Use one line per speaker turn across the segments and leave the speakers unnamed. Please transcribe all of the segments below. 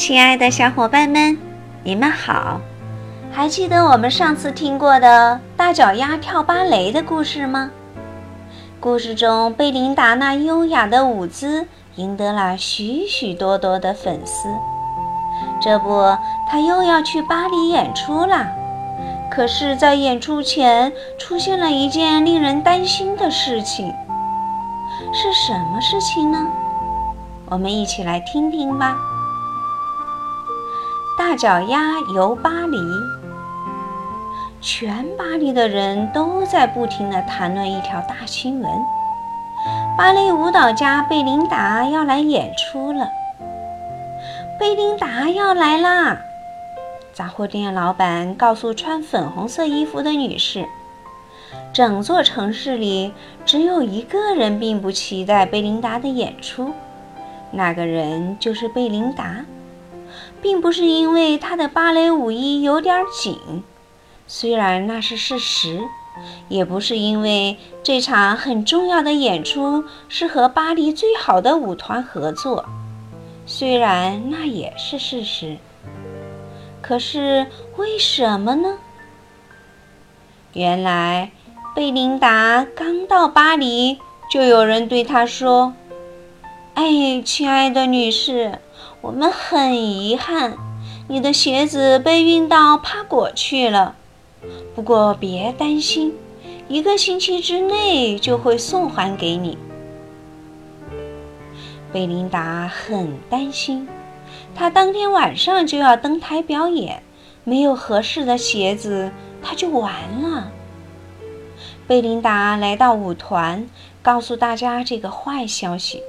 亲爱的小伙伴们，你们好！还记得我们上次听过的大脚丫跳芭蕾的故事吗？故事中，贝琳达那优雅的舞姿赢得了许许多多的粉丝。这不，她又要去巴黎演出啦。可是，在演出前，出现了一件令人担心的事情。是什么事情呢？我们一起来听听吧。大脚丫游巴黎，全巴黎的人都在不停地谈论一条大新闻：芭蕾舞蹈家贝琳达要来演出了。贝琳达要来啦！杂货店老板告诉穿粉红色衣服的女士：“整座城市里只有一个人并不期待贝琳达的演出，那个人就是贝琳达。”并不是因为她的芭蕾舞衣有点紧，虽然那是事实；也不是因为这场很重要的演出是和巴黎最好的舞团合作，虽然那也是事实。可是为什么呢？原来，贝琳达刚到巴黎，就有人对她说：“哎，亲爱的女士。”我们很遗憾，你的鞋子被运到帕果去了。不过别担心，一个星期之内就会送还给你。贝琳达很担心，她当天晚上就要登台表演，没有合适的鞋子，她就完了。贝琳达来到舞团，告诉大家这个坏消息。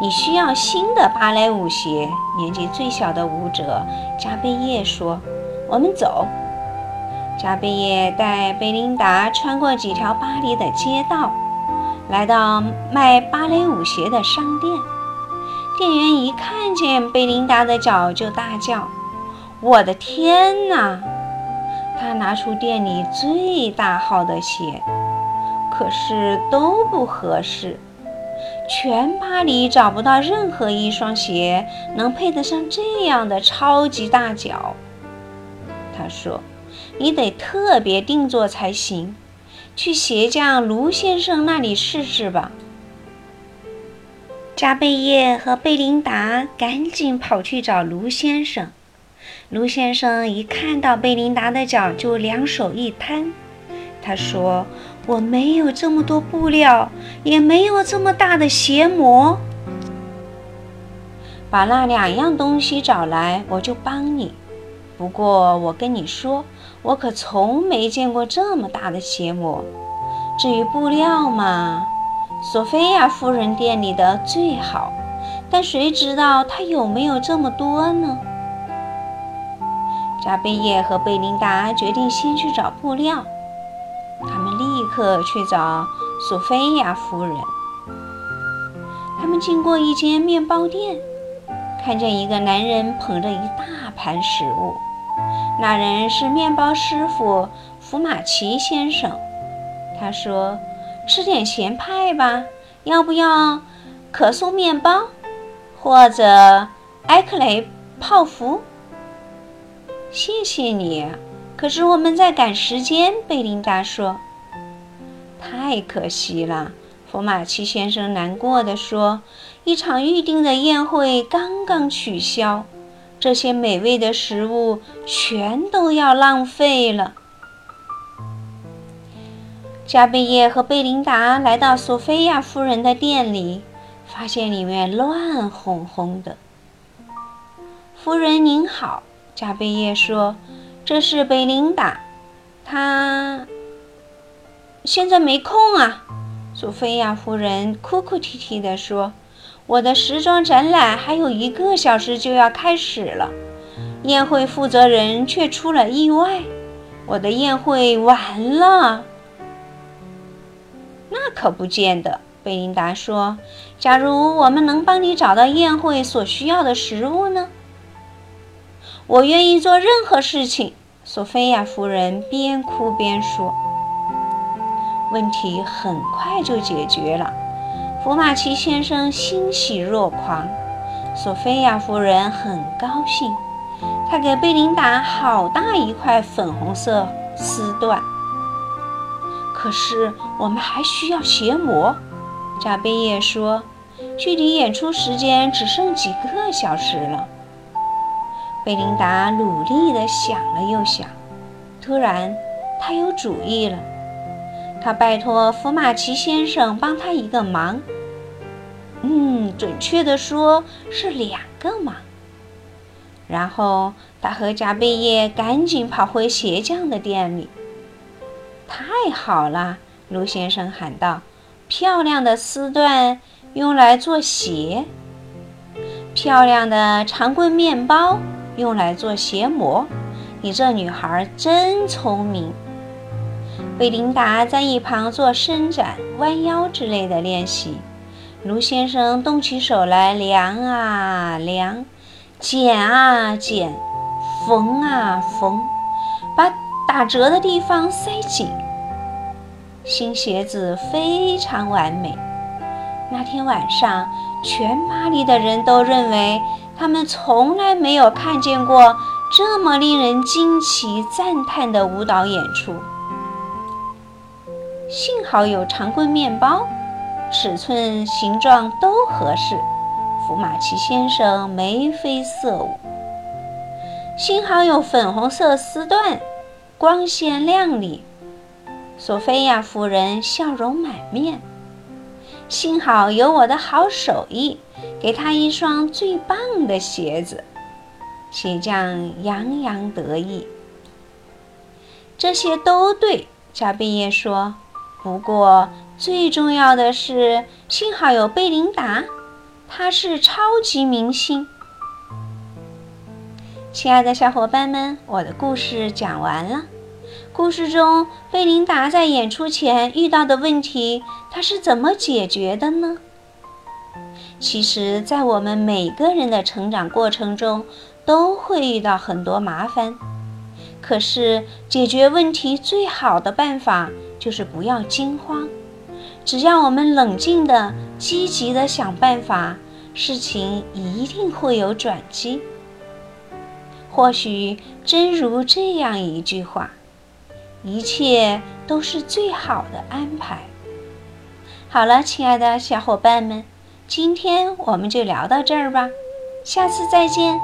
你需要新的芭蕾舞鞋。年纪最小的舞者加贝叶说：“我们走。”加贝叶带贝琳达穿过几条巴黎的街道，来到卖芭蕾舞鞋的商店。店员一看见贝琳达的脚就大叫：“我的天哪！”他拿出店里最大号的鞋，可是都不合适。全巴黎找不到任何一双鞋能配得上这样的超级大脚。他说：“你得特别定做才行，去鞋匠卢先生那里试试吧。”加贝叶和贝琳达赶紧跑去找卢先生。卢先生一看到贝琳达的脚，就两手一摊，他说。我没有这么多布料，也没有这么大的鞋模。把那两样东西找来，我就帮你。不过我跟你说，我可从没见过这么大的鞋模。至于布料嘛，索菲亚夫人店里的最好，但谁知道她有没有这么多呢？扎贝叶和贝琳达决定先去找布料。可去找索菲亚夫人。他们经过一间面包店，看见一个男人捧着一大盘食物。那人是面包师傅福马奇先生。他说：“吃点咸派吧，要不要可颂面包，或者埃克雷泡芙？”谢谢你。可是我们在赶时间，贝琳达说。太可惜了，福马奇先生难过的说。一场预定的宴会刚刚取消，这些美味的食物全都要浪费了。加贝叶和贝琳达来到索菲亚夫人的店里，发现里面乱哄哄的。夫人您好，加贝叶说。这是贝琳达，她现在没空啊。索菲亚夫人哭哭啼啼地说：“我的时装展览还有一个小时就要开始了，宴会负责人却出了意外，我的宴会完了。”那可不见得，贝琳达说：“假如我们能帮你找到宴会所需要的食物呢？我愿意做任何事情。”索菲亚夫人边哭边说：“问题很快就解决了。”福马奇先生欣喜若狂。索菲亚夫人很高兴，她给贝琳达好大一块粉红色丝缎。可是我们还需要鞋模，扎贝叶说，距离演出时间只剩几个小时了。贝琳达努力地想了又想，突然，她有主意了。他拜托福马奇先生帮他一个忙。嗯，准确的说是两个忙。然后，他和加贝叶赶紧跑回鞋匠的店里。太好了，卢先生喊道：“漂亮的丝缎用来做鞋，漂亮的长棍面包。”用来做鞋模，你这女孩真聪明。贝琳达在一旁做伸展、弯腰之类的练习。卢先生动起手来，量啊量，剪啊剪，缝啊缝，把打折的地方塞紧。新鞋子非常完美。那天晚上，全巴黎的人都认为。他们从来没有看见过这么令人惊奇赞叹的舞蹈演出。幸好有长棍面包，尺寸形状都合适，福马奇先生眉飞色舞。幸好有粉红色丝缎，光鲜亮丽，索菲亚夫人笑容满面。幸好有我的好手艺。给她一双最棒的鞋子，鞋匠洋洋得意。这些都对，加贝叶说。不过最重要的是，幸好有贝琳达，她是超级明星。亲爱的小伙伴们，我的故事讲完了。故事中，贝琳达在演出前遇到的问题，她是怎么解决的呢？其实，在我们每个人的成长过程中，都会遇到很多麻烦。可是，解决问题最好的办法就是不要惊慌。只要我们冷静的、积极的想办法，事情一定会有转机。或许真如这样一句话：“一切都是最好的安排。”好了，亲爱的小伙伴们。今天我们就聊到这儿吧，下次再见。